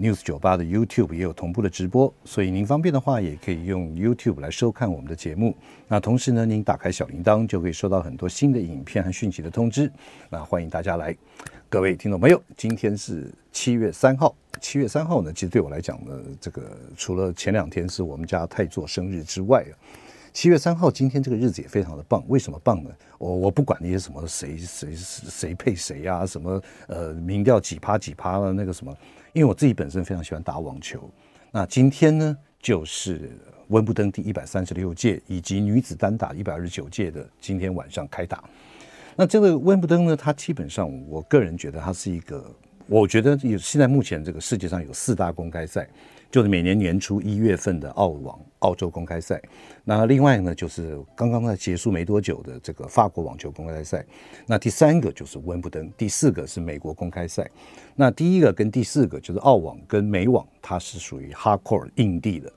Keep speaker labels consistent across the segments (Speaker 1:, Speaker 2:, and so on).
Speaker 1: News 九八的 YouTube 也有同步的直播，所以您方便的话，也可以用 YouTube 来收看我们的节目。那同时呢，您打开小铃铛，就可以收到很多新的影片和讯息的通知。那欢迎大家来，各位听众朋友，今天是七月三号。七月三号呢，其实对我来讲呢，这个除了前两天是我们家太座生日之外啊。七月三号，今天这个日子也非常的棒。为什么棒呢？我我不管那些什么谁谁谁配谁啊，什么呃民调几趴几趴了那个什么，因为我自己本身非常喜欢打网球。那今天呢，就是温布登第一百三十六届以及女子单打一百二十九届的今天晚上开打。那这个温布登呢，它基本上我个人觉得它是一个，我觉得有现在目前这个世界上有四大公开赛。就是每年年初一月份的澳网澳洲公开赛，那另外呢，就是刚刚在结束没多久的这个法国网球公开赛，那第三个就是温布登，第四个是美国公开赛。那第一个跟第四个就是澳网跟美网，它是属于 hardcore 硬地的。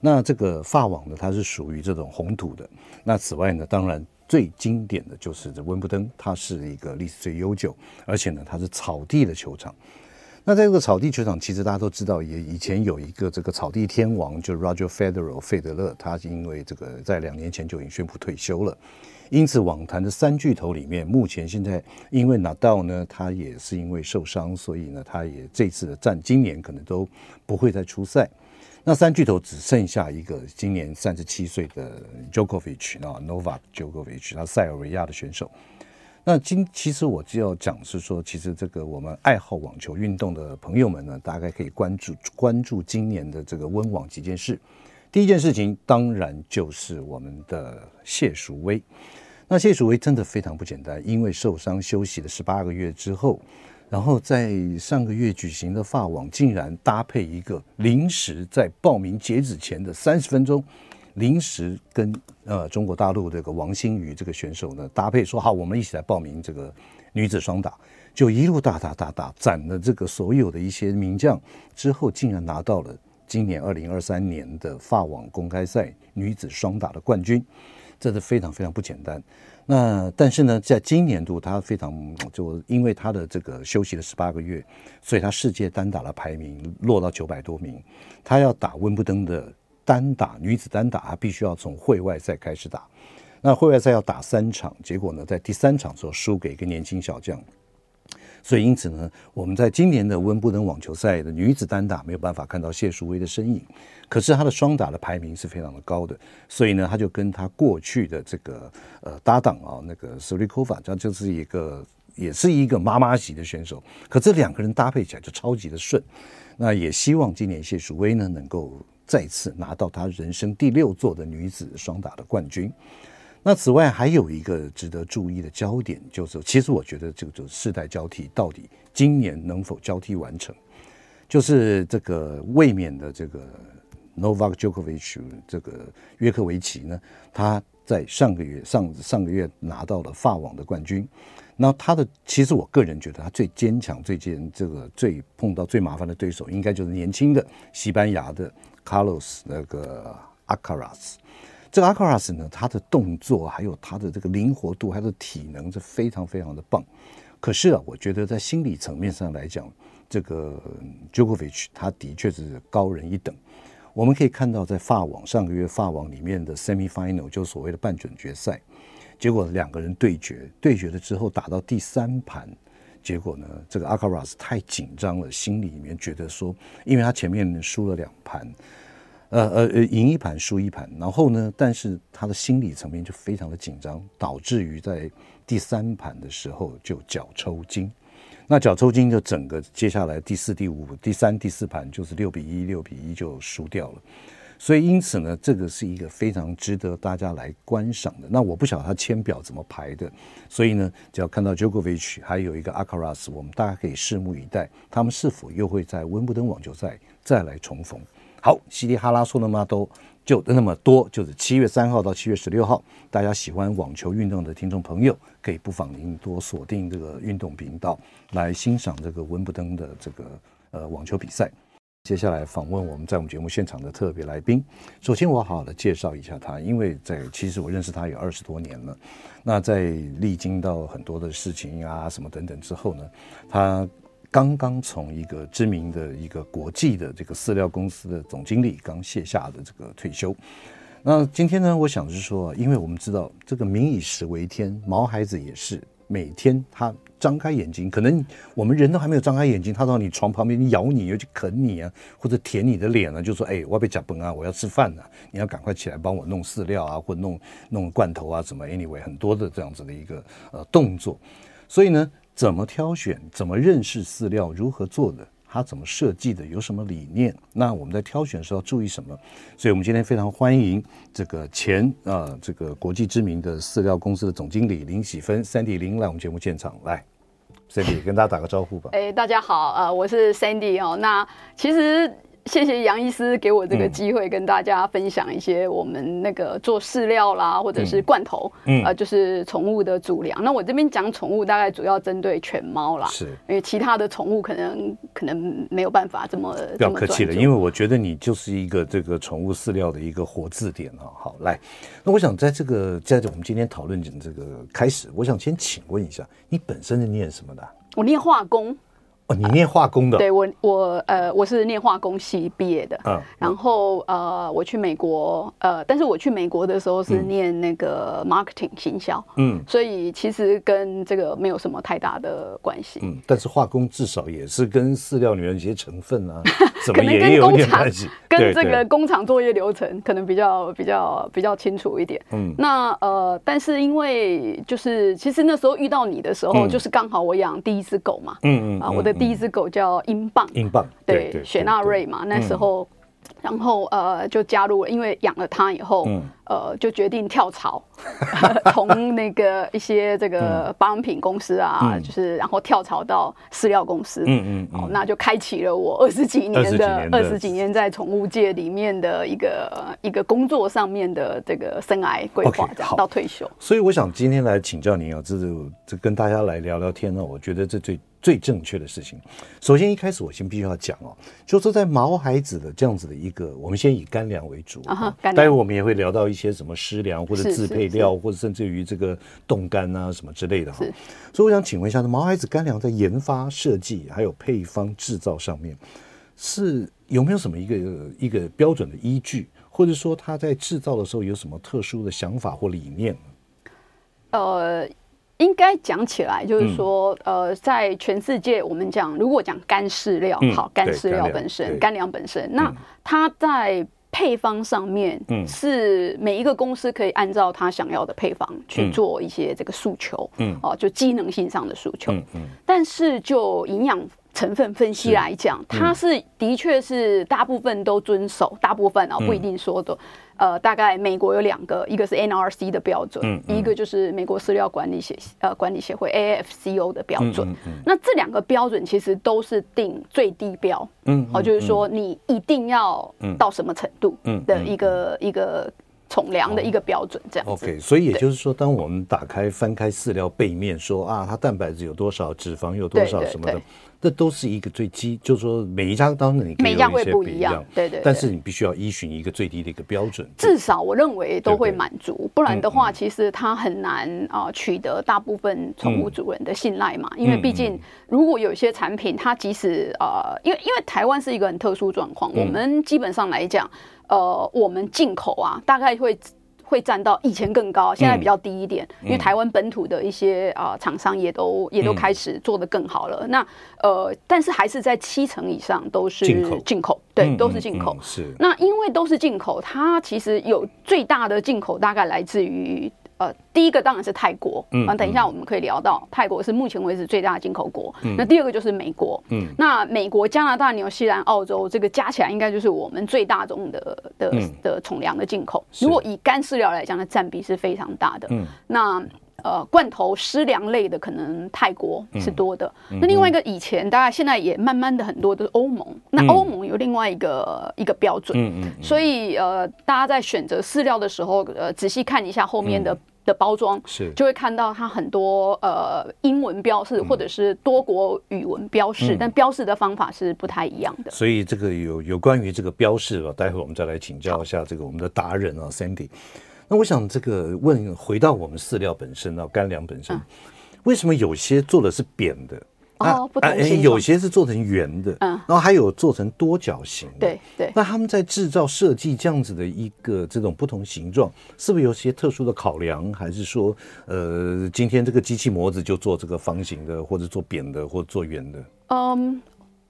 Speaker 1: 那这个法网呢，它是属于这种红土的。那此外呢，当然最经典的就是这温布登，它是一个历史最悠久，而且呢，它是草地的球场。那在这个草地球场，其实大家都知道，也以前有一个这个草地天王，就是 Roger Federer 费德勒，他因为这个在两年前就已经宣布退休了。因此，网坛的三巨头里面，目前现在因为纳达尔呢，他也是因为受伤，所以呢，他也这次的战今年可能都不会再出赛。那三巨头只剩下一个今年三十七岁的 Djokovic 啊，Novak Djokovic，他塞尔维亚的选手。那今其实我就要讲是说，其实这个我们爱好网球运动的朋友们呢，大概可以关注关注今年的这个温网几件事。第一件事情当然就是我们的谢淑薇。那谢淑薇真的非常不简单，因为受伤休息了十八个月之后，然后在上个月举行的法网，竟然搭配一个临时在报名截止前的三十分钟。临时跟呃中国大陆这个王欣雨这个选手呢搭配说好，我们一起来报名这个女子双打，就一路打打打打，斩了这个所有的一些名将之后，竟然拿到了今年二零二三年的法网公开赛女子双打的冠军，这是非常非常不简单。那但是呢，在今年度他非常就因为他的这个休息了十八个月，所以他世界单打的排名落到九百多名，他要打温布登的。单打女子单打，她必须要从会外赛开始打。那会外赛要打三场，结果呢，在第三场的时候输给一个年轻小将。所以因此呢，我们在今年的温布登网球赛的女子单打没有办法看到谢淑薇的身影。可是她的双打的排名是非常的高的，所以呢，她就跟她过去的这个呃搭档啊，那个 Sorikova，这就是一个也是一个妈妈级的选手。可这两个人搭配起来就超级的顺。那也希望今年谢淑薇呢能够。再次拿到她人生第六座的女子双打的冠军。那此外还有一个值得注意的焦点，就是其实我觉得这个就世代交替，到底今年能否交替完成？就是这个卫冕的这个 Novak Djokovic 这个约克维奇呢，他在上个月上上个月拿到了法网的冠军。那他的其实我个人觉得他最坚强、最坚这个最碰到最麻烦的对手，应该就是年轻的西班牙的。Carlos 那个 Alcaraz，这个 Alcaraz 呢，他的动作还有他的这个灵活度，还有体能是非常非常的棒。可是啊，我觉得在心理层面上来讲，这个 Djokovic 他的确是高人一等。我们可以看到，在法网上个月法网里面的 semi-final 就所谓的半准决赛，结果两个人对决，对决了之后打到第三盘。结果呢，这个阿卡拉斯太紧张了，心里面觉得说，因为他前面输了两盘，呃呃呃，赢一盘输一盘，然后呢，但是他的心理层面就非常的紧张，导致于在第三盘的时候就脚抽筋。那脚抽筋就整个接下来第四、第五、第三、第四盘就是六比一、六比一就输掉了。所以因此呢，这个是一个非常值得大家来观赏的。那我不晓得他签表怎么排的，所以呢，只要看到 Djokovic 还有一个 ACARAS 我们大家可以拭目以待，他们是否又会在温布登网球赛再来重逢。好，稀里哈拉说那么多，就那么多，就是七月三号到七月十六号，大家喜欢网球运动的听众朋友，可以不妨您多锁定这个运动频道，来欣赏这个温布登的这个呃网球比赛。接下来访问我们在我们节目现场的特别来宾，首先我好好的介绍一下他，因为在其实我认识他有二十多年了，那在历经到很多的事情啊什么等等之后呢，他。刚刚从一个知名的一个国际的这个饲料公司的总经理刚卸下的这个退休。那今天呢，我想是说，因为我们知道这个民以食为天，毛孩子也是每天他张开眼睛，可能我们人都还没有张开眼睛，他到你床旁边咬你，又去啃你啊，或者舔你的脸啊，就说：“哎，我要被夹崩啊，我要吃饭了，你要赶快起来帮我弄饲料啊，或弄弄罐头啊，什么？Anyway，很多的这样子的一个呃动作，所以呢。”怎么挑选？怎么认识饲料？如何做的？它怎么设计的？有什么理念？那我们在挑选的时候要注意什么？所以，我们今天非常欢迎这个前啊、呃，这个国际知名的饲料公司的总经理林喜芬 Sandy 林来我们节目现场来，Sandy 跟大家打个招呼吧。
Speaker 2: 哎，大家好，呃，我是 Sandy 哦。那其实。谢谢杨医师给我这个机会，跟大家分享一些我们那个做饲料啦，或者是罐头，嗯，呃，就是宠物的主粮。那我这边讲宠物，大概主要针对犬猫啦，是，因为其他的宠物可能可能没有办法这么
Speaker 1: 不要客气了，因为我觉得你就是一个这个宠物饲料的一个活字典啊。好，来，那我想在这个在我们今天讨论这个开始，我想先请问一下，你本身是念什么的？
Speaker 2: 我念化工。
Speaker 1: 哦，你念化工的？
Speaker 2: 对，我我呃我是念化工系毕业的，嗯，然后呃我去美国，呃，但是我去美国的时候是念那个 marketing 行销，嗯，所以其实跟这个没有什么太大的关系，嗯，
Speaker 1: 但是化工至少也是跟饲料里面一些成分啊，怎么也有点关系，
Speaker 2: 跟这个工厂作业流程可能比较比较比较清楚一点，嗯，那呃，但是因为就是其实那时候遇到你的时候，就是刚好我养第一只狗嘛，嗯嗯啊，我的。第一只狗叫英镑，
Speaker 1: 英镑
Speaker 2: 对，雪纳瑞嘛，那时候，然后呃就加入了，因为养了它以后，呃就决定跳槽，从那个一些这个保养品公司啊，就是然后跳槽到饲料公司，嗯嗯，那就开启了我二十几年的二十几年在宠物界里面的一个一个工作上面的这个生涯规划，这样到退休。
Speaker 1: 所以我想今天来请教您啊，这这跟大家来聊聊天呢，我觉得这最。最正确的事情，首先一开始我先必须要讲哦，就是说在毛孩子的这样子的一个，我们先以干粮为主啊，待会我们也会聊到一些什么湿粮或者自配料，或者甚至于这个冻干啊什么之类的哈。所以我想请问一下，毛孩子干粮在研发、设计还有配方制造上面，是有没有什么一个一个标准的依据，或者说他在制造的时候有什么特殊的想法或理念？
Speaker 2: 呃。应该讲起来，就是说，嗯、呃，在全世界，我们讲，如果讲干饲料，嗯、好，干饲料本身，干粮本身，那它在配方上面，是每一个公司可以按照他想要的配方去做一些这个诉求，嗯，哦、呃，就机能性上的诉求，嗯，嗯，但是就营养成分分析来讲，它是的确是大部分都遵守，大部分啊，不一定说的。呃，大概美国有两个，一个是 NRC 的标准，嗯嗯、一个就是美国饲料管理协呃管理协会 AAFCO 的标准。嗯嗯嗯、那这两个标准其实都是定最低标，嗯，哦，就是说你一定要到什么程度的一个、嗯嗯嗯、一个宠粮的一个标准，这样子。
Speaker 1: OK，所以也就是说，当我们打开翻开饲料背面说啊，它蛋白质有多少，脂肪有多少什么的。这都是一个最基，就是说每一家当然你
Speaker 2: 每家会不一样，对对。
Speaker 1: 但是你必须要依循一个最低的一个标准，
Speaker 2: 至少我认为都会满足，不然的话，其实它很难啊取得大部分宠物主人的信赖嘛。因为毕竟，如果有些产品，它即使呃，因为因为台湾是一个很特殊状况，我们基本上来讲，呃，我们进口啊，大概会。会占到以前更高，现在比较低一点，嗯、因为台湾本土的一些啊厂商也都也都开始做得更好了。嗯、那呃，但是还是在七成以上都是进口，进口对，嗯、都是进口。是。那因为都是进口，它其实有最大的进口大概来自于。呃，第一个当然是泰国，
Speaker 1: 嗯，
Speaker 2: 等一下我们可以聊到泰国是目前为止最大的进口国。
Speaker 1: 嗯，
Speaker 2: 那第二个就是美国，
Speaker 1: 嗯，
Speaker 2: 那美国、加拿大、纽西兰、澳洲这个加起来应该就是我们最大宗的的、嗯、的宠粮的进口。如果以干饲料来讲，它占比是非常大的。嗯，那。呃，罐头湿粮类的可能泰国是多的。嗯、那另外一个以前，大概现在也慢慢的很多都是欧盟。嗯、那欧盟有另外一个一个标准。嗯嗯。所以呃，大家在选择饲料的时候，呃，仔细看一下后面的、嗯、的包装，是就会看到它很多呃英文标示或者是多国语文标示，嗯、但标示的方法是不太一样的。
Speaker 1: 所以这个有有关于这个标示吧，待会我们再来请教一下这个我们的达人啊，Sandy。那我想这个问回到我们饲料本身啊，干粮本身，嗯、为什么有些做的是扁的？
Speaker 2: 哦，不同形状、
Speaker 1: 啊欸、有些是做成圆的，嗯，然后还有做成多角形的。
Speaker 2: 对对。
Speaker 1: 那他们在制造设计这样子的一个这种不同形状，是不是有些特殊的考量？还是说，呃，今天这个机器模子就做这个方形的，或者做扁的，或者做圆的？
Speaker 2: 嗯。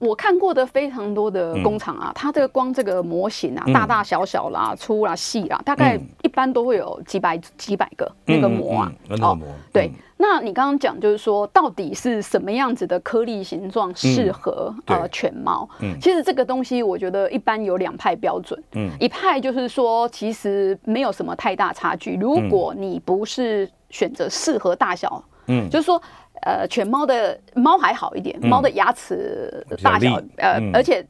Speaker 2: 我看过的非常多的工厂啊，它这个光这个模型啊，大大小小啦、粗啦、细啦，大概一般都会有几百几百个那个模啊。
Speaker 1: 哦，
Speaker 2: 对。那你刚刚讲就是说，到底是什么样子的颗粒形状适合呃犬猫？嗯其实这个东西我觉得一般有两派标准。嗯，一派就是说，其实没有什么太大差距。如果你不是选择适合大小，嗯，就是说。呃，犬猫的猫还好一点，猫的牙齿大小，呃，而且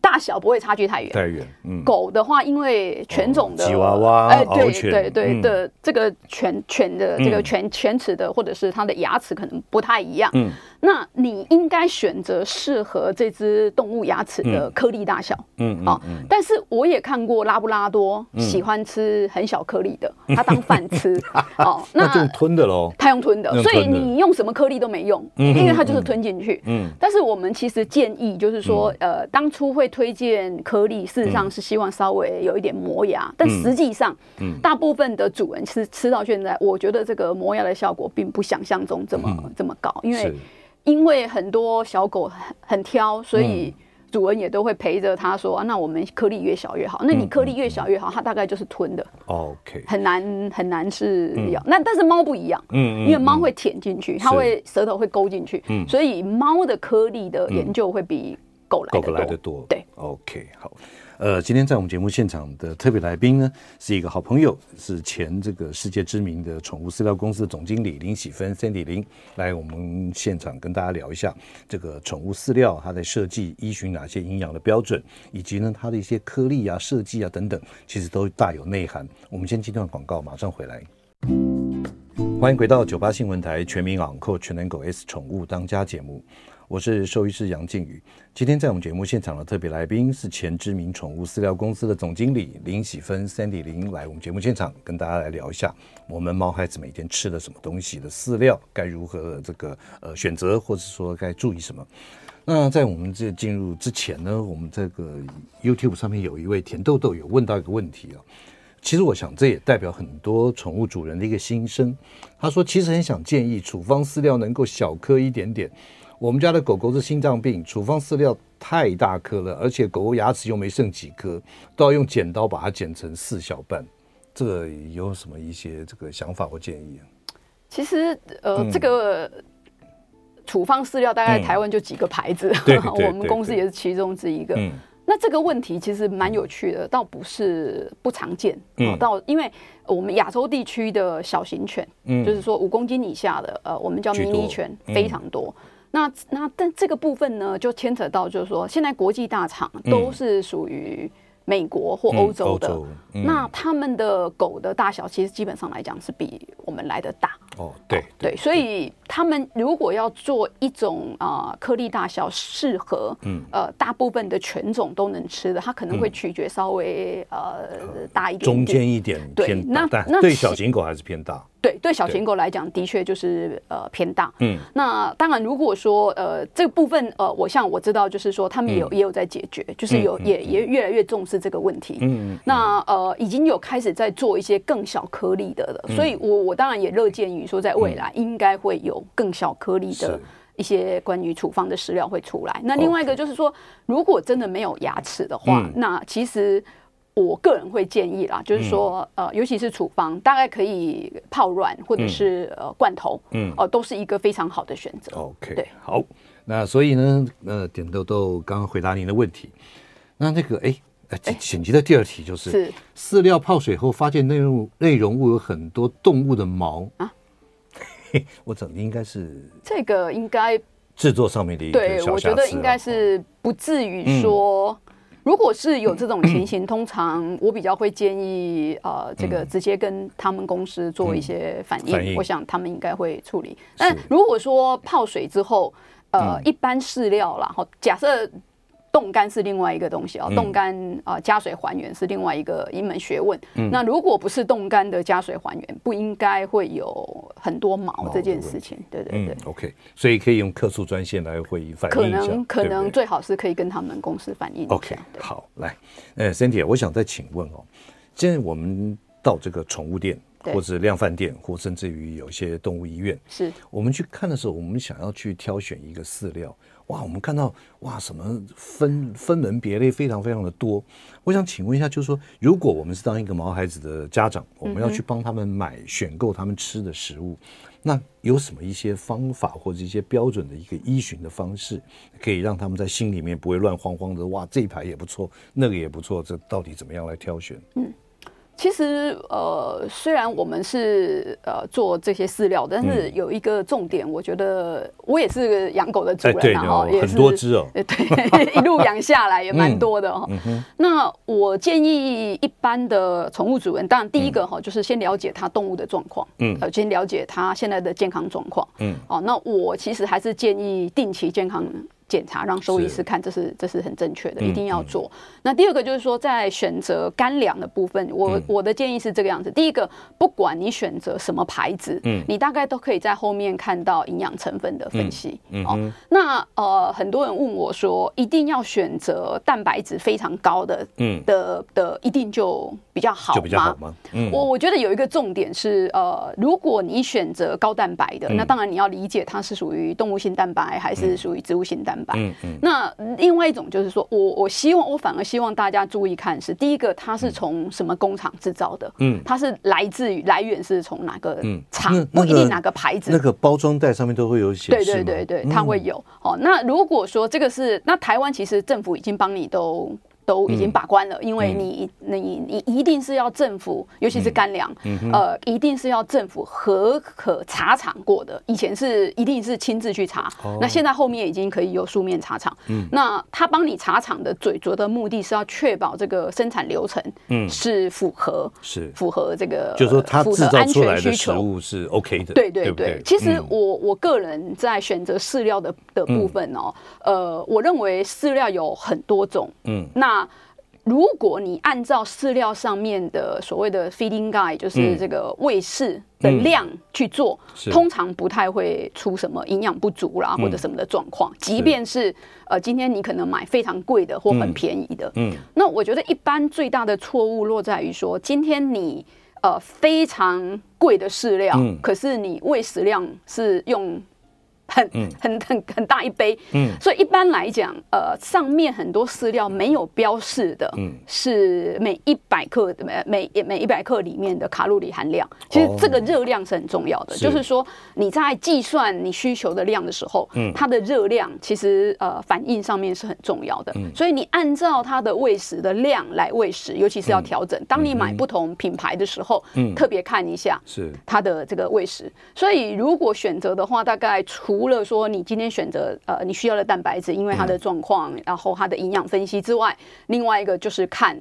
Speaker 2: 大小不会差距太远。太远。嗯。狗的话，因为犬种的
Speaker 1: 吉娃娃，
Speaker 2: 哎，对对对的，这个犬犬的这个犬犬齿的，或者是它的牙齿可能不太一样。嗯。那你应该选择适合这只动物牙齿的颗粒大小。嗯。好，但是我也看过拉布拉多喜欢吃很小颗粒的，它当饭吃。哦，
Speaker 1: 那就吞的喽。
Speaker 2: 它用吞的，所以你用什么颗粒都没用，因为它就是吞进去。嗯。但是我们其实建议，就是说，呃，当初会推荐颗粒，事实上是希望稍微有一点磨牙，但实际上，大部分的主人吃吃到现在，我觉得这个磨牙的效果并不想象中这么这么高，因为。因为很多小狗很很挑，所以主人也都会陪着他说：“啊，那我们颗粒越小越好。那你颗粒越小越好，它大概就是吞的。OK，很难很难是咬。那但是猫不一样，嗯，因为猫会舔进去，它会舌头会勾进去，所以猫的颗粒的研究会比狗来的多。对
Speaker 1: ，OK，好。呃，今天在我们节目现场的特别来宾呢，是一个好朋友，是前这个世界知名的宠物饲料公司的总经理林喜芬 Sandy 林，来我们现场跟大家聊一下这个宠物饲料它在设计依循哪些营养的标准，以及呢它的一些颗粒啊、设计啊等等，其实都大有内涵。我们先进段广告，马上回来。欢迎回到九八新闻台全民养狗全能狗 S 宠物当家节目。我是兽医师杨靖宇，今天在我们节目现场的特别来宾是前知名宠物饲料公司的总经理林喜芬 Sandy 林，来我们节目现场跟大家来聊一下我们猫孩子每天吃了什么东西的饲料该如何这个呃选择，或者说该注意什么。那在我们这进入之前呢，我们这个 YouTube 上面有一位甜豆豆有问到一个问题啊，其实我想这也代表很多宠物主人的一个心声。他说其实很想建议处方饲料能够小颗一点点。我们家的狗狗是心脏病，处方饲料太大颗了，而且狗狗牙齿又没剩几颗，都要用剪刀把它剪成四小半。这个有什么一些这个想法或建议啊？
Speaker 2: 其实，呃，嗯、这个处方饲料大概台湾就几个牌子，嗯、我们公司也是其中之一个。嗯、那这个问题其实蛮有趣的，倒不是不常见。嗯，到因为我们亚洲地区的小型犬，嗯，就是说五公斤以下的，呃，我们叫迷你犬，非常多。嗯那那但这个部分呢，就牵扯到就是说，现在国际大厂都是属于美国或欧洲的，嗯嗯、那他们的狗的大小其实基本上来讲是比我们来的大。哦，对对，所以他们如果要做一种啊颗粒大小适合，嗯。呃大部分的犬种都能吃的，它可能会取决稍微呃大一点，
Speaker 1: 中间一点偏那那对小型狗还是偏大。
Speaker 2: 对，对小型狗来讲，的确就是呃偏大。嗯，那当然，如果说呃这个部分呃，我像我知道，就是说他们也有也有在解决，就是有也也越来越重视这个问题。嗯，那呃已经有开始在做一些更小颗粒的了，所以我我当然也乐见于说，在未来应该会有更小颗粒的一些关于处方的食料会出来。那另外一个就是说，如果真的没有牙齿的话，那其实。我个人会建议啦，就是说，呃，尤其是处方，大概可以泡软或者是呃罐头，嗯，哦，都是一个非常好的选择。
Speaker 1: OK，对，好，那所以呢，呃，点豆豆刚刚回答您的问题，那那个，哎，紧急的第二题就是，是饲料泡水后发现内容内容物有很多动物的毛啊，我整应该是
Speaker 2: 这个应该
Speaker 1: 制作上面的一个
Speaker 2: 对，我觉得应该是不至于说。如果是有这种情形，通常我比较会建议，呃，这个直接跟他们公司做一些反应，我想他们应该会处理。但如果说泡水之后，呃，一般饲料啦，哈，假设。冻干是另外一个东西啊，冻干啊加水还原是另外一个一门学问。嗯、那如果不是冻干的加水还原，不应该会有很多毛这件事情。对对对、
Speaker 1: 嗯、，OK，所以可以用客诉专线来会议反映
Speaker 2: 可能可能最好是可以跟他们公司反映。
Speaker 1: OK，好，来，呃，Cynthia，我想再请问哦，现在我们到这个宠物店，或者量贩店，或甚至于有些动物医院，是我们去看的时候，我们想要去挑选一个饲料。哇，我们看到哇，什么分分门别类非常非常的多。我想请问一下，就是说，如果我们是当一个毛孩子的家长，我们要去帮他们买选购他们吃的食物，那有什么一些方法或者一些标准的一个依循的方式，可以让他们在心里面不会乱慌慌的？哇，这一排也不错，那个也不错，这到底怎么样来挑选？嗯。
Speaker 2: 其实，呃，虽然我们是呃做这些饲料，但是有一个重点，我觉得我也是养狗的主人啊，也是
Speaker 1: 很多只哦，
Speaker 2: 对，一路养下来也蛮多的哈。那我建议一般的宠物主人，当然第一个哈就是先了解它动物的状况，嗯，呃，先了解它现在的健康状况，嗯，哦，那我其实还是建议定期健康检查，让兽医师看，这是这是很正确的，一定要做。那第二个就是说，在选择干粮的部分，我、嗯、我的建议是这个样子：第一个，不管你选择什么牌子，嗯，你大概都可以在后面看到营养成分的分析。嗯，那呃，很多人问我说，一定要选择蛋白质非常高的，嗯。的的，一定就比较好吗？就比较好吗？嗯，我我觉得有一个重点是，呃，如果你选择高蛋白的，嗯、那当然你要理解它是属于动物性蛋白还是属于植物性蛋白。嗯嗯。那另外一种就是说，我我希望我反而希望大家注意看是第一个，它是从什么工厂制造的？嗯，它是来自于来源是从哪个厂？嗯、不一定哪个牌子。
Speaker 1: 那个包装袋上面都会有写。
Speaker 2: 对对对对，它会有。哦、嗯，那如果说这个是，那台湾其实政府已经帮你都。都已经把关了，因为你你你一定是要政府，尤其是干粮，嗯呃，一定是要政府核可查厂过的。以前是一定是亲自去查，那现在后面已经可以有书面查厂。那他帮你查厂的最主要的目的是要确保这个生产流程是符合是。符合这个，
Speaker 1: 就是说他制造出来的食物是 OK 的。
Speaker 2: 对对对，其实我我个人在选择饲料的的部分哦，呃，我认为饲料有很多种，嗯，那。如果你按照饲料上面的所谓的 feeding guide，就是这个喂饲的量去做，嗯、通常不太会出什么营养不足啦，或者什么的状况。嗯、即便是呃，今天你可能买非常贵的或很便宜的，嗯，那我觉得一般最大的错误落在于说，今天你呃非常贵的饲料，嗯、可是你喂食量是用。很很很很大一杯，嗯，所以一般来讲，呃，上面很多饲料没有标示的，嗯，是每一百克的每每每一百克里面的卡路里含量。其实这个热量是很重要的，就是说你在计算你需求的量的时候，嗯，它的热量其实呃反应上面是很重要的。所以你按照它的喂食的量来喂食，尤其是要调整。当你买不同品牌的时候，嗯，特别看一下是。它的这个喂食。所以如果选择的话，大概除除了说你今天选择呃你需要的蛋白质，因为它的状况，嗯、然后它的营养分析之外，另外一个就是看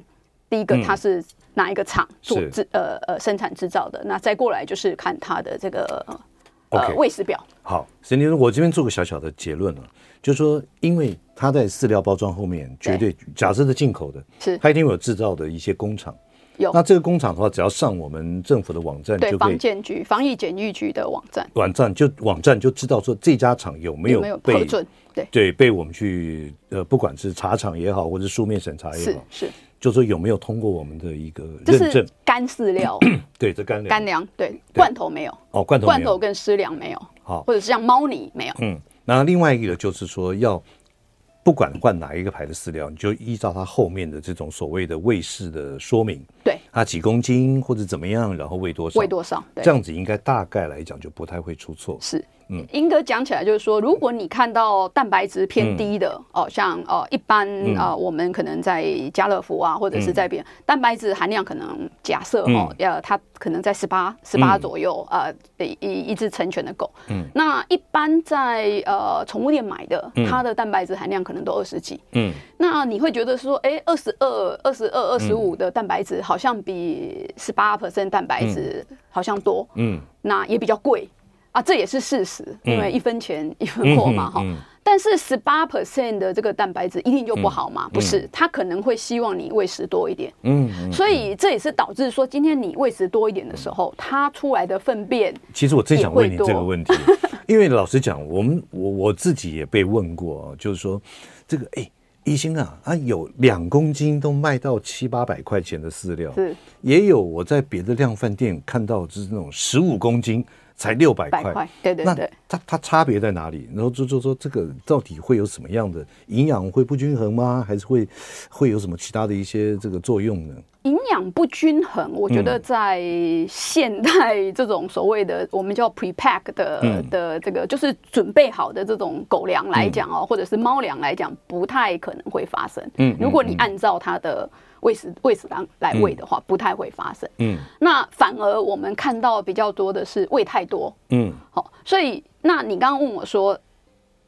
Speaker 2: 第一个它是哪一个厂做制、嗯、呃呃生产制造的，那再过来就是看它的这个呃喂食表。
Speaker 1: 好，沈先生，我这边做个小小的结论了，就是说，因为它在饲料包装后面绝对，对假设是进口的，是。它一定有制造的一些工厂。有。那这个工厂的话，只要上我们政府的网站，就可以
Speaker 2: 防检局、防疫检疫局的网站，
Speaker 1: 网站就网站就知道说这家厂有没有被
Speaker 2: 核准，对。
Speaker 1: 对，被我们去呃，不管是查厂也好，或者书面审查也好，
Speaker 2: 是是，
Speaker 1: 就说有没有通过我们的一个认证。
Speaker 2: 干饲料，
Speaker 1: 对，这干粮。
Speaker 2: 干粮，对，罐头没有。
Speaker 1: 哦，罐头
Speaker 2: 罐头跟湿粮没有，好，或者是像猫泥没有，
Speaker 1: 嗯，那另外一个就是说要。不管换哪一个牌的饲料，你就依照它后面的这种所谓的喂食的说明，
Speaker 2: 对，
Speaker 1: 它几公斤或者怎么样，然后喂多少，
Speaker 2: 喂多少，
Speaker 1: 这样子应该大概来讲就不太会出错。
Speaker 2: 是。嗯，英哥讲起来就是说，如果你看到蛋白质偏低的、嗯、哦，像呃一般啊、呃，我们可能在家乐福啊，或者是在别、嗯、蛋白质含量可能假设哦，要、嗯、它可能在十八十八左右啊，一、嗯、一只成犬的狗，嗯，那一般在呃宠物店买的，它的蛋白质含量可能都二十几，嗯，那你会觉得说，哎，二十二、二十二、二十五的蛋白质好像比十八 percent 蛋白质好像多，嗯，那也比较贵。啊，这也是事实，因为一分钱 一分货嘛，哈、嗯。但是十八 percent 的这个蛋白质一定就不好吗？嗯、不是，他可能会希望你喂食多一点。嗯，所以这也是导致说，今天你喂食多一点的时候，它出来的粪便。
Speaker 1: 其实我最想问你这个问题，因为老实讲，我们我我自己也被问过，就是说这个哎，医生啊，啊有两公斤都卖到七八百块钱的饲料，是也有我在别的量贩店看到就是那种十五公斤。才六百块，
Speaker 2: 对对对，
Speaker 1: 它它差别在哪里？然后就就说这个到底会有什么样的营养会不均衡吗？还是会会有什么其他的一些这个作用呢？
Speaker 2: 营养不均衡，我觉得在现代这种所谓的我们叫 prepack 的、嗯、的这个就是准备好的这种狗粮来讲哦，嗯、或者是猫粮来讲，不太可能会发生。嗯，如果你按照它的。喂食喂食当来喂的话，不太会发生。嗯，那反而我们看到比较多的是喂太多。嗯，好，所以那你刚刚问我说。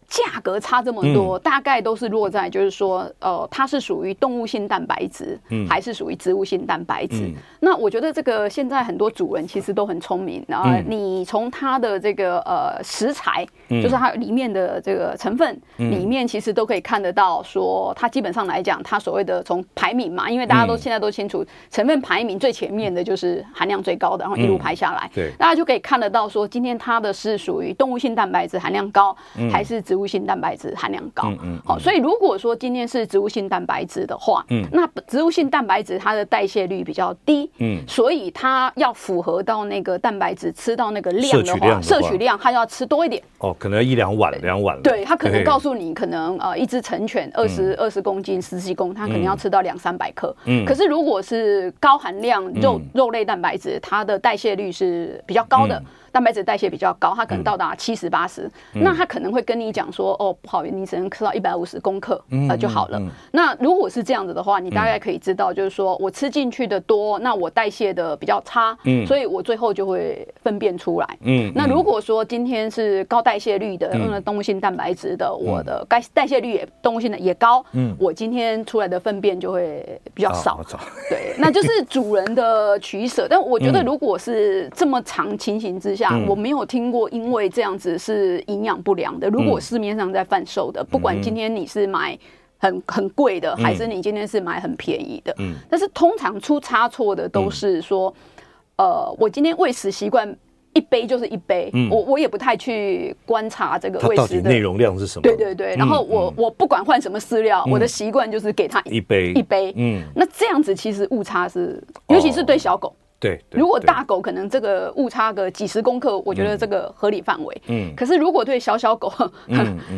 Speaker 2: 价格差这么多，大概都是落在就是说，呃，它是属于动物性蛋白质，还是属于植物性蛋白质？那我觉得这个现在很多主人其实都很聪明，然后你从它的这个呃食材，就是它里面的这个成分里面，其实都可以看得到，说它基本上来讲，它所谓的从排名嘛，因为大家都现在都清楚，成分排名最前面的就是含量最高的，然后一路排下来，对，大家就可以看得到说，今天它的是属于动物性蛋白质含量高，还是植物。植物性蛋白质含量高，好、嗯嗯。嗯，所以如果说今天是植物性蛋白质的话，嗯，那植物性蛋白质它的代谢率比较低，嗯，所以它要符合到那个蛋白质吃到那个量的话，摄取量它要吃多一点，
Speaker 1: 哦，可能要一两碗，两碗，
Speaker 2: 对，它可能告诉你，可能呃一只成犬二十二十公斤十几公，它可能要吃到两三百克，嗯，可是如果是高含量肉肉类蛋白质，它的代谢率是比较高的。嗯。蛋白质代谢比较高，它可能到达七十八十，那它可能会跟你讲说，哦，不好意思，你只能吃到一百五十公克，呃就好了。那如果是这样子的话，你大概可以知道，就是说我吃进去的多，那我代谢的比较差，嗯所以我最后就会粪便出来。嗯，那如果说今天是高代谢率的，用了动物性蛋白质的，我的代代谢率也动物性的也高，嗯，我今天出来的粪便就会比较少。对，那就是主人的取舍。但我觉得，如果是这么长情形之下，我没有听过，因为这样子是营养不良的。如果市面上在贩售的，不管今天你是买很很贵的，还是你今天是买很便宜的，嗯。但是通常出差错的都是说，呃，我今天喂食习惯一杯就是一杯，我我也不太去观察这个喂食的
Speaker 1: 内容量是什么。
Speaker 2: 对对对，然后我我不管换什么饲料，我的习惯就是给它
Speaker 1: 一杯。
Speaker 2: 一杯。嗯，那这样子其实误差是，尤其是对小狗。
Speaker 1: 对，
Speaker 2: 如果大狗可能这个误差个几十公克，我觉得这个合理范围。嗯，可是如果对小小狗，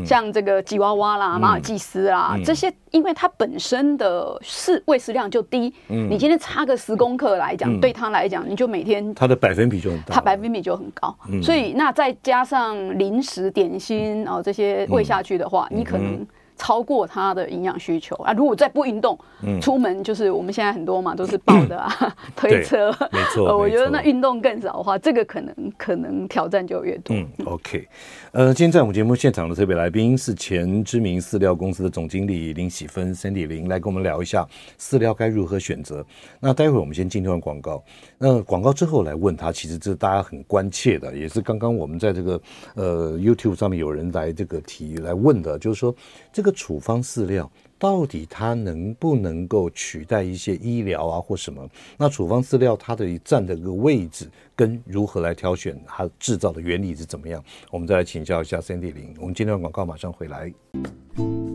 Speaker 2: 像这个吉娃娃啦、马尔济斯啦这些，因为它本身的饲喂食量就低，你今天差个十公克来讲，对它来讲，你就每天
Speaker 1: 它的百分比就很大，
Speaker 2: 它百分比就很高。所以那再加上零食、点心哦这些喂下去的话，你可能。超过他的营养需求啊！如果再不运动，嗯，出门就是我们现在很多嘛，都是抱的啊，嗯、推车，
Speaker 1: 没错。
Speaker 2: 我觉得那运动更少的话，这个可能可能挑战就越多。
Speaker 1: 嗯，OK，呃，今天在我们节目现场的特别来宾是前知名饲料公司的总经理林喜芬 Sandy 林，来跟我们聊一下饲料该如何选择。那待会儿我们先进一段广告，那广告之后来问他，其实这是大家很关切的，也是刚刚我们在这个呃 YouTube 上面有人来这个提来问的，就是说这个。处方饲料到底它能不能够取代一些医疗啊或什么？那处方饲料它的占的个位置跟如何来挑选，它制造的原理是怎么样？我们再来请教一下 Sandy 林。我们今天的广告马上回来，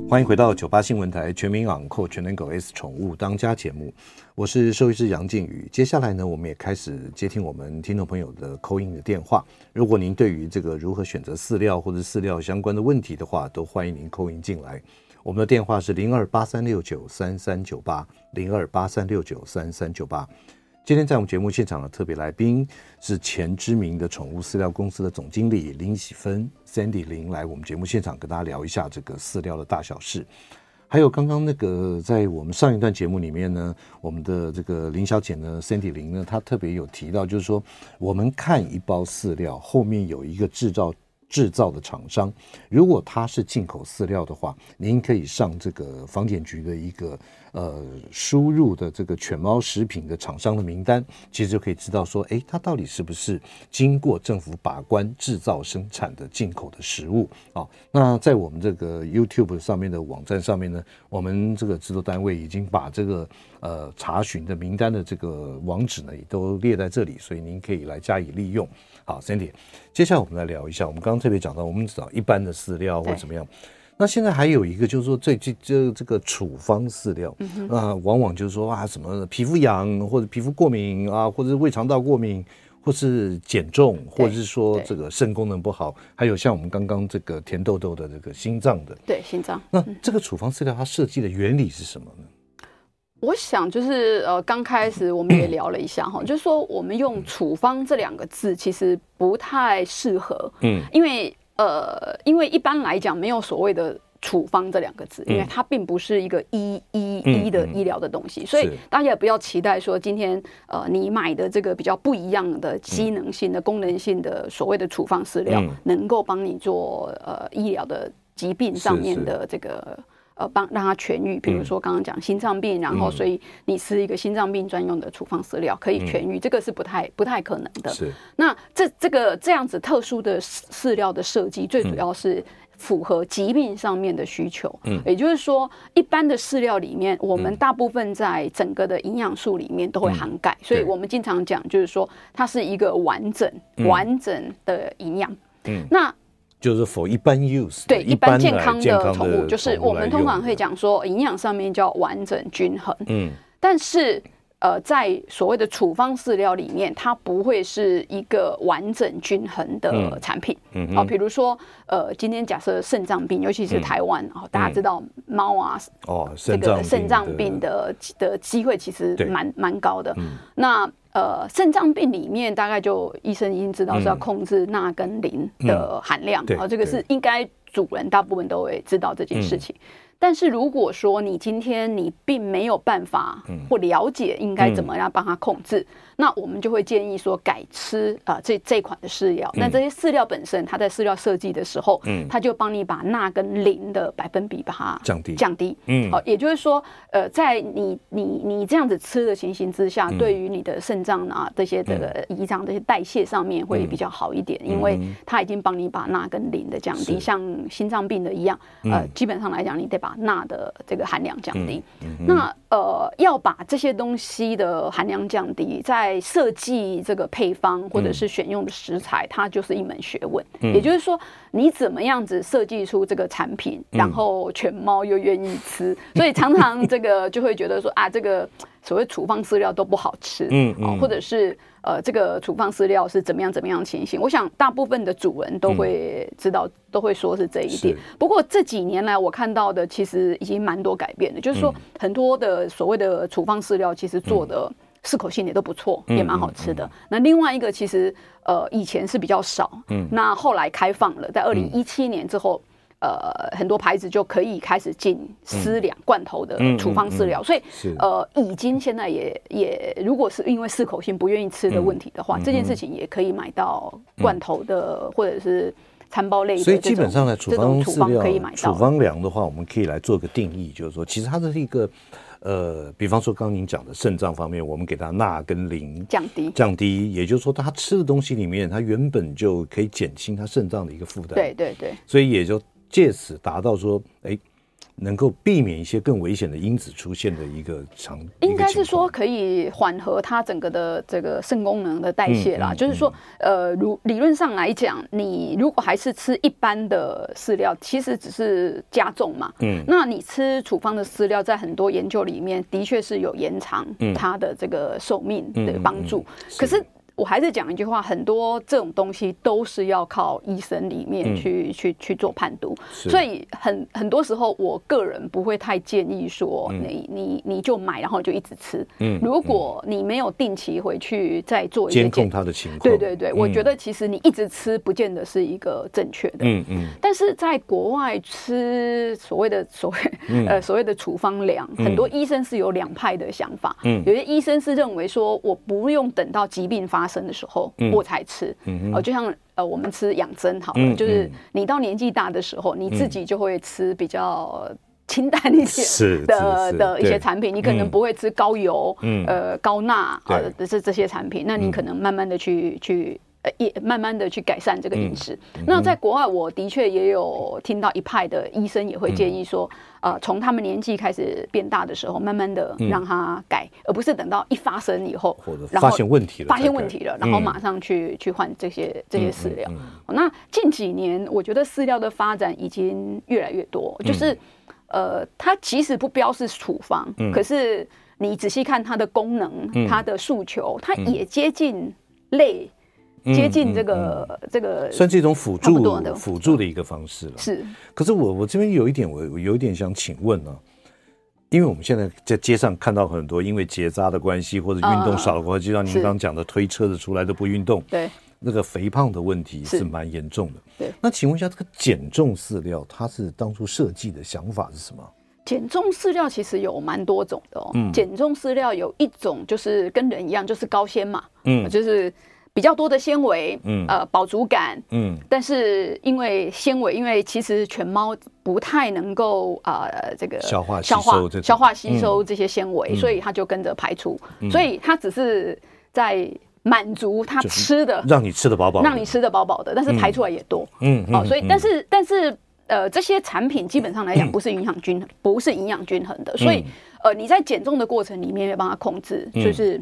Speaker 1: 欢迎回到九八新闻台全民昂购全能狗 S 宠物当家节目，我是兽医师杨靖宇。接下来呢，我们也开始接听我们听众朋友的扣音的电话。如果您对于这个如何选择饲料或者饲料相关的问题的话，都欢迎您扣音进来。我们的电话是零二八三六九三三九八零二八三六九三三九八。今天在我们节目现场的特别来宾是前知名的宠物饲料公司的总经理林喜芬 Sandy 林，来我们节目现场跟大家聊一下这个饲料的大小事。还有刚刚那个在我们上一段节目里面呢，我们的这个林小姐呢，Sandy 林呢，她特别有提到，就是说我们看一包饲料后面有一个制造。制造的厂商，如果他是进口饲料的话，您可以上这个防检局的一个呃输入的这个犬猫食品的厂商的名单，其实就可以知道说，哎，它到底是不是经过政府把关制造生产的进口的食物啊？那在我们这个 YouTube 上面的网站上面呢，我们这个制作单位已经把这个呃查询的名单的这个网址呢，也都列在这里，所以您可以来加以利用。好，Cindy，接下来我们来聊一下。我们刚刚特别讲到，我们找一般的饲料或怎么样。那现在还有一个，就是说最近这这个处方饲料，啊、嗯呃，往往就是说啊，什么皮肤痒或者皮肤过敏啊，或者是胃肠道过敏，或是减重，或者是说这个肾功能不好，还有像我们刚刚这个甜豆豆的这个心脏的，
Speaker 2: 对心脏。
Speaker 1: 那这个处方饲料它设计的原理是什么呢？
Speaker 2: 我想就是呃，刚开始我们也聊了一下哈，就是说我们用处方这两个字其实不太适合，嗯，因为呃，因为一般来讲没有所谓的处方这两个字，因为它并不是一个医医医的医疗的东西，所以大家也不要期待说今天呃你买的这个比较不一样的机能性的功能性的所谓的处方饲料能够帮你做呃医疗的疾病上面的这个。呃，帮让它痊愈，比如说刚刚讲心脏病，嗯、然后所以你吃一个心脏病专用的处方饲料可以痊愈，嗯、这个是不太不太可能的。是，那这这个这样子特殊的饲料的设计，最主要是符合疾病上面的需求。嗯，也就是说，一般的饲料里面，我们大部分在整个的营养素里面都会涵盖，嗯、所以我们经常讲，就是说它是一个完整、嗯、完整的营养。嗯，那。
Speaker 1: 就是 for 一般 use
Speaker 2: 对一般健康的宠物，就是我们通常会讲说营养上面叫完整均衡。嗯，但是呃，在所谓的处方饲料里面，它不会是一个完整均衡的产品。嗯，好，比如说呃，今天假设肾脏病，尤其是台湾啊，大家知道猫啊，哦，这个肾脏病的。的机会其实蛮蛮高的。那呃，肾脏病里面大概就医生已经知道是要控制钠跟磷的含量，啊、嗯，嗯、这个是应该主人大部分都会知道这件事情。嗯。但是如果说你今天你并没有办法或了解应该怎么样帮他控制，嗯、那我们就会建议说改吃啊、呃、这这款的饲料。嗯、那这些饲料本身，它在饲料设计的时候，嗯，它就帮你把钠跟磷的百分比把它降低。降低。嗯，好，也就是说，呃，在你你你这样子吃的情形之下，嗯、对于你的肾脏啊这些这个胰脏这些代谢上面会比较好一点，嗯、因为它已经帮你把钠跟磷的降低，像心脏病的一样，呃，基本上来讲，你得把钠的这个含量降低，那呃要把这些东西的含量降低，在设计这个配方或者是选用的食材，嗯、它就是一门学问。嗯、也就是说，你怎么样子设计出这个产品，然后犬猫又愿意吃，嗯、所以常常这个就会觉得说啊，这个。所谓处方饲料都不好吃，嗯，嗯，或者是呃，这个处方饲料是怎么样怎么样情形？我想大部分的主人都会知道，嗯、都会说是这一点。不过这几年来我看到的其实已经蛮多改变的，就是说很多的所谓的处方饲料其实做的适口性也都不错，嗯、也蛮好吃的。嗯嗯嗯、那另外一个其实呃以前是比较少，嗯，那后来开放了，在二零一七年之后。呃，很多牌子就可以开始进私粮罐头的处方饲料，所以呃，已经现在也也，如果是因为适口性不愿意吃的问题的话，这件事情也可以买到罐头的或者是餐包类的。
Speaker 1: 所以基本上呢，处方饲料可以买到。处方粮的话，我们可以来做个定义，就是说，其实它是一个呃，比方说刚刚您讲的肾脏方面，我们给它钠跟磷降低降低，也就是说，它吃的东西里面，它原本就可以减轻它肾脏的一个负担。
Speaker 2: 对对对，
Speaker 1: 所以也就。借此达到说，哎，能够避免一些更危险的因子出现的一个长，
Speaker 2: 应该是说可以缓和它整个的这个肾功能的代谢啦。嗯嗯、就是说，呃，如理论上来讲，你如果还是吃一般的饲料，其实只是加重嘛。嗯，那你吃处方的饲料，在很多研究里面的确是有延长它的这个寿命的帮助。可是。我还是讲一句话，很多这种东西都是要靠医生里面去、嗯、去去做判读，所以很很多时候，我个人不会太建议说你、嗯、你你就买，然后就一直吃。嗯，如果你没有定期回去再做一些监
Speaker 1: 控它的情况，
Speaker 2: 对对对，我觉得其实你一直吃不见得是一个正确的。嗯嗯。但是在国外吃所谓的 所谓、嗯、呃所谓的处方粮，很多医生是有两派的想法。嗯，有些医生是认为说我不用等到疾病发生的时候，嗯、我才吃，嗯哦、呃，就像呃，我们吃养生好了，嗯、就是你到年纪大的时候，嗯、你自己就会吃比较清淡一些的的一些产品，你可能不会吃高油，嗯、呃，高钠啊的这这些产品，那你可能慢慢的去去。也慢慢的去改善这个饮食。嗯、那在国外，我的确也有听到一派的医生也会建议说，嗯、呃，从他们年纪开始变大的时候，慢慢的让他改，嗯、而不是等到一发生以后，然后发现问题了，发现问题了，然后马上去、嗯、去换这些这些饲料。那近几年，我觉得饲料的发展已经越来越多，就是、嗯、呃，它即使不标示处方，嗯、可是你仔细看它的功能、嗯、它的诉求，它也接近类。接近这个、嗯嗯、这个
Speaker 1: 算是一种辅助辅助的一个方式了。是，可是我我这边有一点，我有一点想请问呢、啊，因为我们现在在街上看到很多因为结扎的关系或者运动少的关系，就像您刚刚讲的推车子出来都不运动，对，那个肥胖的问题是蛮严重的。对，那请问一下，这个减重饲料它是当初设计的想法是什么？
Speaker 2: 减重饲料其实有蛮多种的哦。嗯，减重饲料有一种就是跟人一样，就是高纤嘛，嗯，就是。比较多的纤维，嗯，呃，饱足感，嗯，但是因为纤维，因为其实犬猫不太能够呃这个
Speaker 1: 消化消化
Speaker 2: 消化吸收这些纤维，嗯、所以它就跟着排出，嗯、所以它只是在满足它吃的，
Speaker 1: 让你吃的饱饱，
Speaker 2: 让你吃的饱饱的，但是排出来也多，嗯，哦，所以但是但是呃这些产品基本上来讲不是营养均衡，不是营养均衡的，所以呃你在减重的过程里面要帮它控制，就是。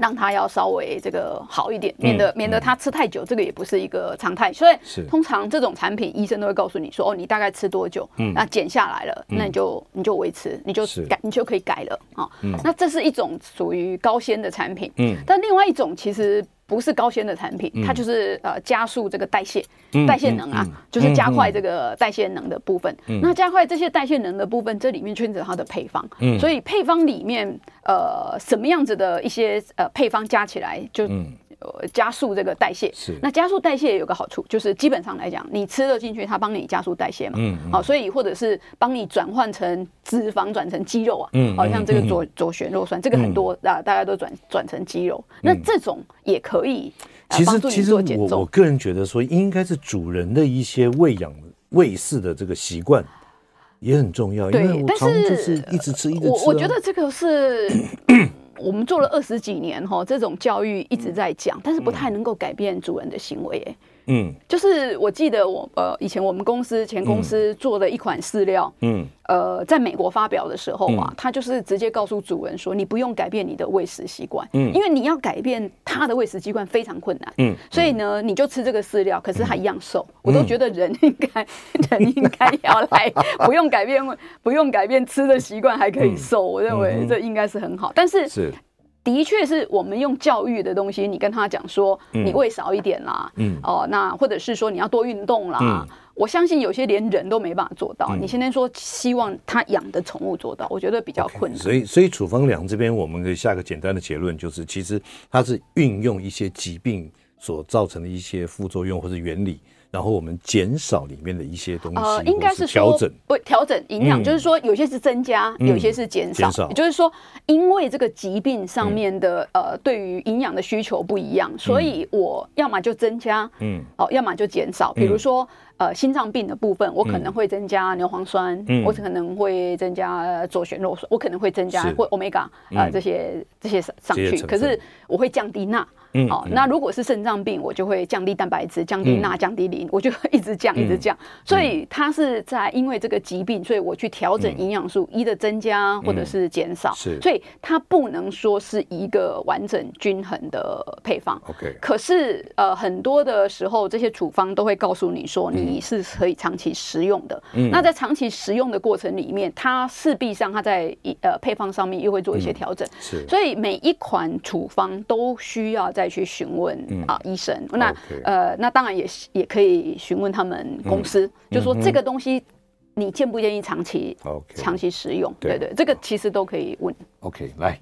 Speaker 2: 让他要稍微这个好一点，免得免得他吃太久，这个也不是一个常态。所以通常这种产品，医生都会告诉你说：“哦，你大概吃多久？那减下来了，那你就你就维持，你就改，你就可以改了啊。”那这是一种属于高纤的产品。嗯，但另外一种其实。不是高纤的产品，它就是呃加速这个代谢，代谢能啊，就是加快这个代谢能的部分。那加快这些代谢能的部分，这里面牵扯它的配方。所以配方里面呃什么样子的一些呃配方加起来就。加速这个代谢，是。那加速代谢也有个好处，就是基本上来讲，你吃了进去，它帮你加速代谢嘛，嗯，好，所以或者是帮你转换成脂肪，转成肌肉啊，嗯，好像这个左左旋肉酸，这个很多啊，大家都转转成肌肉，那这种也可以帮助你做减重。
Speaker 1: 我我个人觉得说，应该是主人的一些喂养喂饲的这个习惯也很重要，因为我常就是一直吃一直吃，
Speaker 2: 我我觉得这个是。我们做了二十几年哈，这种教育一直在讲，但是不太能够改变主人的行为哎。嗯，就是我记得我呃以前我们公司前公司做的一款饲料，嗯，呃，在美国发表的时候啊，他就是直接告诉主人说，你不用改变你的喂食习惯，嗯，因为你要改变他的喂食习惯非常困难，嗯，所以呢，你就吃这个饲料，可是他一样瘦。我都觉得人应该人应该要来，不用改变不用改变吃的习惯还可以瘦，我认为这应该是很好，但是是。的确是我们用教育的东西，你跟他讲说，你喂少一点啦，嗯，哦，那或者是说你要多运动啦，嗯，我相信有些连人都没办法做到。嗯，你现在说希望他养的宠物做到，我觉得比较困难。
Speaker 1: Okay, 所以，所以处方粮这边，我们可以下个简单的结论，就是其实它是运用一些疾病所造成的一些副作用或者原理。然后我们减少里面的一些东西，呃，应该是调整，不
Speaker 2: 调整营养，就是说有些是增加，有些是减少。也就是说，因为这个疾病上面的呃，对于营养的需求不一样，所以我要么就增加，嗯，哦，要么就减少。比如说呃，心脏病的部分，我可能会增加牛磺酸，我可能会增加左旋肉酸，我可能会增加或欧米伽呃这些这些上去，可是我会降低钠。嗯，好，那如果是肾脏病，我就会降低蛋白质，降低钠，降低磷，我就一直降，一直降。所以它是在因为这个疾病，所以我去调整营养素一的增加或者是减少。是，所以它不能说是一个完整均衡的配方。OK，可是呃很多的时候，这些处方都会告诉你说，你你是可以长期食用的。嗯，那在长期食用的过程里面，它势必上它在一呃配方上面又会做一些调整。是，所以每一款处方都需要再去询问啊医生。那呃，那当然也也可以询问他们公司，就说这个东西。你建不建议长期长期食用？对对，这个其实都可以问。
Speaker 1: OK，来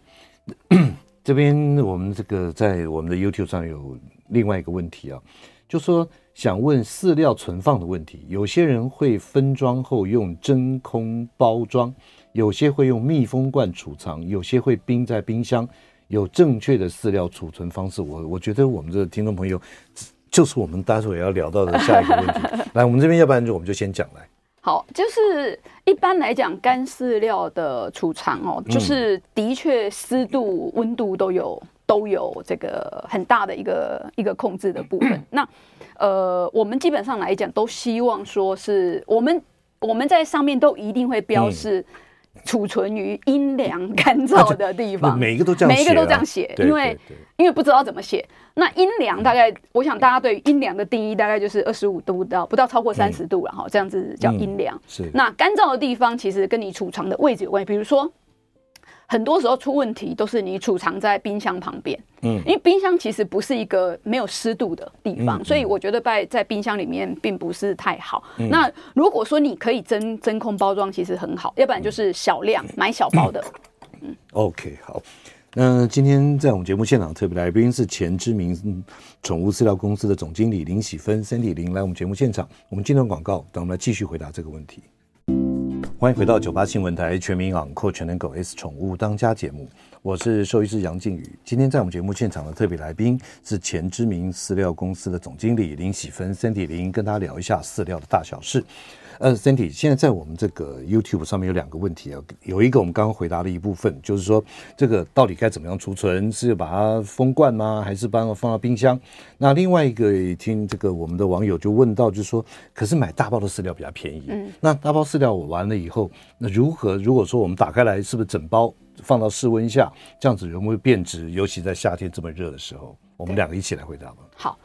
Speaker 1: 这边我们这个在我们的 YouTube 上有另外一个问题啊，就说想问饲料存放的问题。有些人会分装后用真空包装，有些会用密封罐储藏，有些会冰在冰箱。有正确的饲料储存方式，我我觉得我们这个听众朋友就是我们待会要聊到的下一个问题。来，我们这边要不然就我们就先讲来。
Speaker 2: 好，就是一般来讲，干饲料的储藏哦，就是的确湿度、温度都有都有这个很大的一个一个控制的部分。那呃，我们基本上来讲，都希望说是我们我们在上面都一定会标示。储存于阴凉干燥的地方，
Speaker 1: 每一个都这样，
Speaker 2: 每一个都这样写，因为因为不知道怎么写。那阴凉大概，我想大家对阴凉的定义大概就是二十五度到不到超过三十度，然后这样子叫阴凉。是。那干燥的地方其实跟你储藏的位置有关系，比如说。很多时候出问题都是你储藏在冰箱旁边，嗯，因为冰箱其实不是一个没有湿度的地方，所以我觉得在在冰箱里面并不是太好。那如果说你可以真真空包装，其实很好，要不然就是小量买小包的。
Speaker 1: 嗯，OK，好。那今天在我们节目现场特别来宾是前知名宠物饲料公司的总经理林喜芬 Sandy 林来我们节目现场，我们进段广告，等我们来继续回答这个问题。欢迎回到九八新闻台全民养狗全能狗 S 宠物当家节目，我是兽医师杨靖宇。今天在我们节目现场的特别来宾是前知名饲料公司的总经理林喜芬 Cindy 林，跟大家聊一下饲料的大小事。呃，Cindy，现在在我们这个 YouTube 上面有两个问题啊，有一个我们刚刚回答了一部分，就是说这个到底该怎么样储存？是把它封罐吗？还是把它放到冰箱？那另外一个听这个我们的网友就问到，就是说，可是买大包的饲料比较便宜，嗯，那大包饲料我完了以后，那如何？如果说我们打开来，是不是整包放到室温下，这样子容易变质？尤其在夏天这么热的时候，我们两个一起来回答吧。
Speaker 2: 好。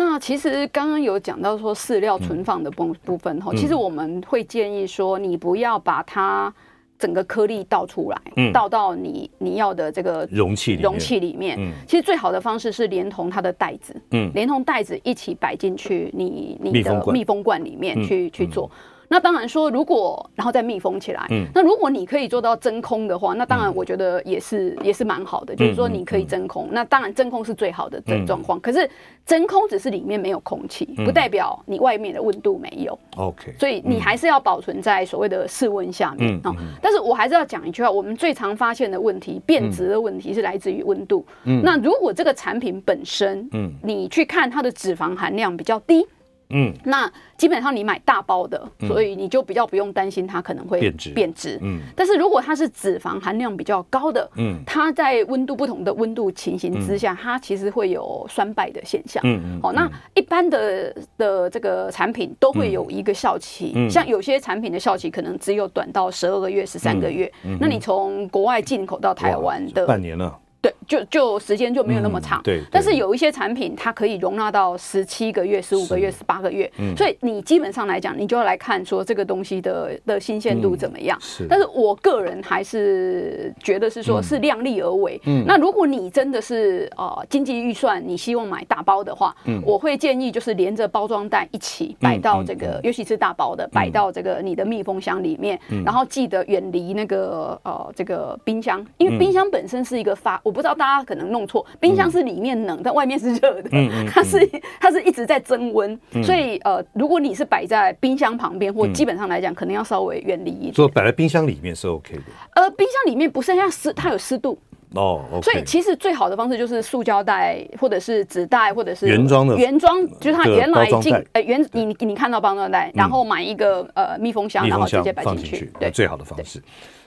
Speaker 2: 那其实刚刚有讲到说饲料存放的部部分哈，嗯、其实我们会建议说，你不要把它整个颗粒倒出来，嗯、倒到你你要的这个
Speaker 1: 容器里面
Speaker 2: 容器里面。嗯、其实最好的方式是连同它的袋子，嗯，连同袋子一起摆进去你你的密封罐里面去去做。那当然说，如果然后再密封起来，嗯，那如果你可以做到真空的话，那当然我觉得也是也是蛮好的，就是说你可以真空。那当然真空是最好的状状况，可是真空只是里面没有空气，不代表你外面的温度没有。OK，所以你还是要保存在所谓的室温下面啊。但是我还是要讲一句话，我们最常发现的问题，变质的问题是来自于温度。嗯，那如果这个产品本身，嗯，你去看它的脂肪含量比较低。嗯，那基本上你买大包的，所以你就比较不用担心它可能会变质。变质，嗯。但是如果它是脂肪含量比较高的，嗯，它在温度不同的温度情形之下，它其实会有酸败的现象。嗯嗯。好，那一般的的这个产品都会有一个效期，像有些产品的效期可能只有短到十二个月、十三个月。那你从国外进口到台湾的
Speaker 1: 半年了。
Speaker 2: 对，就就时间就没有那么长。对，但是有一些产品它可以容纳到十七个月、十五个月、十八个月。嗯，所以你基本上来讲，你就要来看说这个东西的的新鲜度怎么样。是，但是我个人还是觉得是说，是量力而为。嗯，那如果你真的是呃经济预算，你希望买大包的话，嗯，我会建议就是连着包装袋一起摆到这个，尤其是大包的，摆到这个你的密封箱里面，然后记得远离那个呃这个冰箱，因为冰箱本身是一个发。我不知道大家可能弄错，冰箱是里面冷，但外面是热的，它是它是一直在增温，所以呃，如果你是摆在冰箱旁边，或基本上来讲，可能要稍微远离一点。
Speaker 1: 就摆在冰箱里面是 OK 的。
Speaker 2: 呃，冰箱里面不是像湿，它有湿度哦，所以其实最好的方式就是塑胶袋，或者是纸袋，或者是
Speaker 1: 原装的
Speaker 2: 原装，就是它原来进呃原你你看到包装袋，然后买一个呃密封箱，然后直接摆进去，对，
Speaker 1: 最好的方式。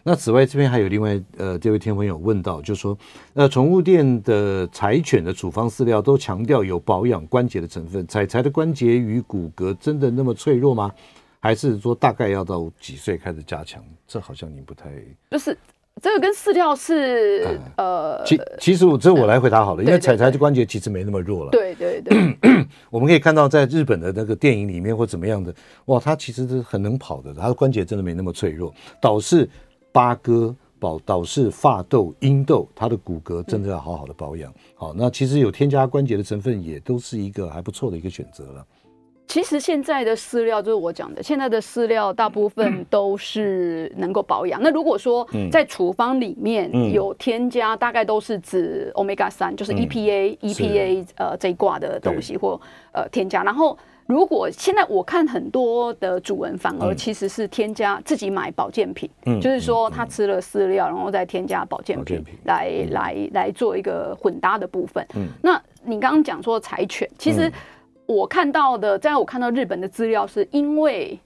Speaker 1: 那此外，这边还有另外呃，这位听众有问到，就是说，呃，宠物店的柴犬的处方饲料都强调有保养关节的成分，柴柴的关节与骨骼真的那么脆弱吗？还是说大概要到几岁开始加强？这好像您不太
Speaker 2: 就是这个跟饲料是、嗯、呃，
Speaker 1: 其其实我这我来回答好了，嗯、因为彩彩的关节其实没那么弱了。
Speaker 2: 对对对，
Speaker 1: 我们可以看到在日本的那个电影里面或怎么样的，哇，它其实是很能跑的，它的关节真的没那么脆弱。导是八哥保导是法斗英斗，它的骨骼真的要好好的保养。嗯、好，那其实有添加关节的成分，也都是一个还不错的一个选择了。
Speaker 2: 其实现在的饲料就是我讲的，现在的饲料大部分都是能够保养。那如果说在处方里面有添加，大概都是指 Omega 三，就是 EPA、EPA 呃这一挂的东西或呃添加。然后如果现在我看很多的主人反而其实是添加自己买保健品，就是说他吃了饲料，然后再添加保健品来来来做一个混搭的部分。那你刚刚讲说柴犬，其实。我看到的，在我看到日本的资料，是因为，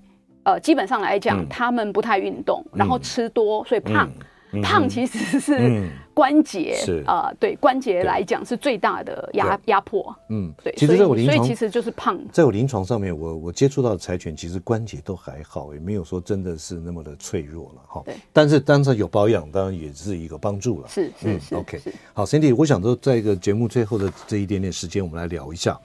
Speaker 2: 呃，基本上来讲，嗯、他们不太运动，然后吃多，所以胖。嗯、胖其实是关节，啊、嗯呃，对关节来讲是最大的压压迫。嗯，对。其实在我临床，所以其实就是胖。
Speaker 1: 在我临床上面，我我接触到的柴犬，其实关节都还好，也没有说真的是那么的脆弱了哈。对。但是，当然有保养，当然也是一个帮助了。
Speaker 2: 是是是。
Speaker 1: OK，好，Cindy，我想说，在一个节目最后的这一点点时间，我们来聊一下。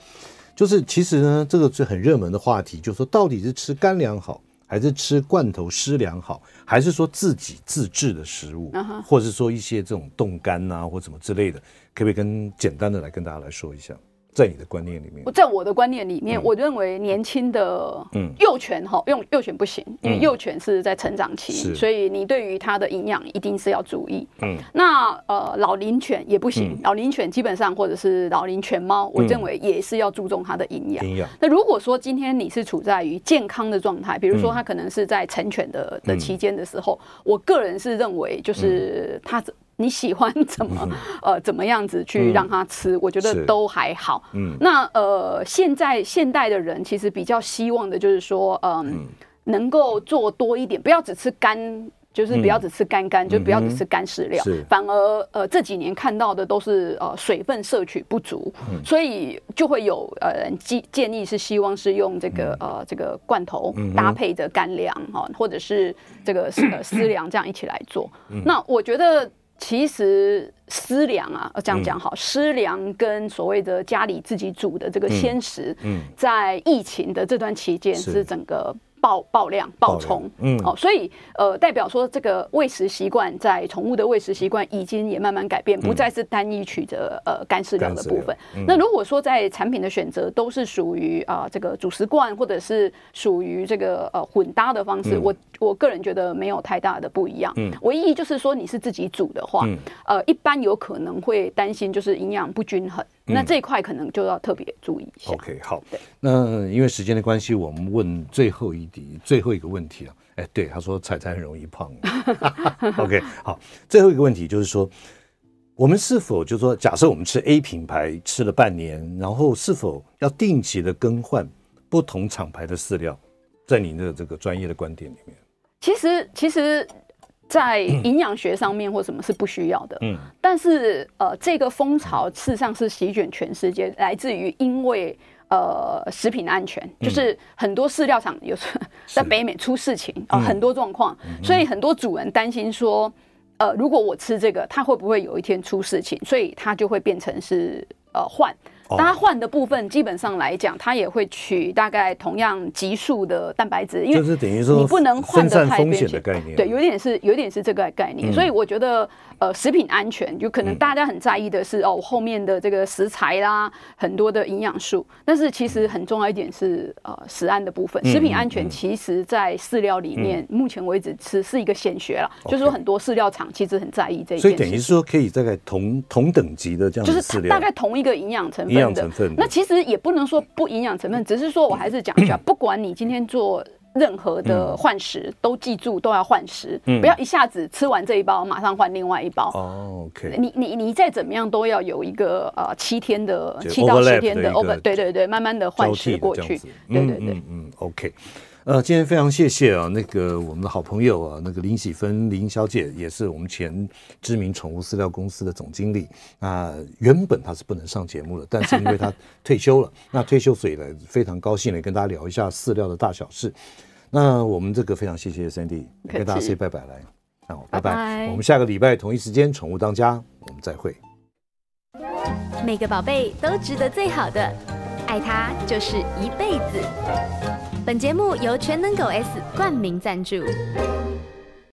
Speaker 1: 就是其实呢，这个是很热门的话题，就是说到底是吃干粮好，还是吃罐头湿粮好，还是说自己自制的食物，或者是说一些这种冻干啊或什么之类的，可不可以跟简单的来跟大家来说一下？在你的观念里面，
Speaker 2: 在我的观念里面，我认为年轻的幼犬哈，用幼犬不行，因为幼犬是在成长期，所以你对于它的营养一定是要注意。嗯，那呃老龄犬也不行，老龄犬基本上或者是老龄犬猫，我认为也是要注重它的营养。营养。那如果说今天你是处在于健康的状态，比如说它可能是在成犬的的期间的时候，我个人是认为就是它。你喜欢怎么 呃怎么样子去让他吃？我觉得都还好。嗯，那呃现在现代的人其实比较希望的就是说，嗯，能够做多一点，不要只吃干，就是不要只吃干干，就不要只吃干饲料。反而呃这几年看到的都是呃水分摄取不足，所以就会有呃建建议是希望是用这个呃这个罐头搭配着干粮哈，或者是这个呃 饲粮这样一起来做。那我觉得。其实私粮啊，这样讲好，私粮跟所谓的家里自己煮的这个鲜食，在疫情的这段期间是整个。爆爆量爆冲，嗯，哦，所以呃，代表说这个喂食习惯在宠物的喂食习惯已经也慢慢改变，不再是单一取得呃干饲料的部分。那如果说在产品的选择都是属于啊这个主食罐或者是属于这个呃混搭的方式，我我个人觉得没有太大的不一样。嗯，唯一就是说你是自己煮的话，呃，一般有可能会担心就是营养不均衡。那这一块可能就要特别注意一下。
Speaker 1: OK，好。那因为时间的关系，我们问最后一题，最后一个问题啊。哎，对，他说彩彩很容易胖。OK，好。最后一个问题就是说，我们是否就是说，假设我们吃 A 品牌吃了半年，然后是否要定期的更换不同厂牌的饲料？在您的这个专业的观点里面，
Speaker 2: 其实其实。在营养学上面或什么是不需要的，嗯，但是呃，这个风潮事实上是席卷全世界，来自于因为呃食品安全，就是很多饲料厂有时候在北美出事情啊，很多状况，所以很多主人担心说，呃，如果我吃这个，它会不会有一天出事情？所以它就会变成是呃换。它换的部分基本上来讲，它也会取大概同样级数的蛋白质，因为就是等于说你不能换的太风险的概念，对，有点是有点是这个概念，所以我觉得呃食品安全就可能大家很在意的是哦后面的这个食材啦，很多的营养素，但是其实很重要一点是呃食安的部分，食品安全其实在饲料里面目前为止是是一个显学了，就是说很多饲料厂其实很在意这一点，
Speaker 1: 所以等于说可以大概同同等级的这样
Speaker 2: 就是大概同一个营养成分。营养成分，那其实也不能说不营养成分，只是说我还是讲一下，不管你今天做任何的换食，都记住都要换食，不要一下子吃完这一包马上换另外一包。
Speaker 1: 哦，OK。
Speaker 2: 你你你再怎么样都要有一个呃七天的七到十天的 over，对对对，慢慢的换食过去。对对对，
Speaker 1: 嗯，OK。呃，今天非常谢谢啊，那个我们的好朋友啊，那个林喜芬林小姐，也是我们前知名宠物饲料公司的总经理。那原本她是不能上节目的，但是因为她退休了，那退休所以呢，非常高兴的跟大家聊一下饲料的大小事。那我们这个非常谢谢 Sandy，跟大家说拜拜来，那好，拜拜。我们下个礼拜同一时间，宠物当家，我们再会。
Speaker 3: 每个宝贝都值得最好的，爱他就是一辈子。本节目由全能狗 s 冠名赞助。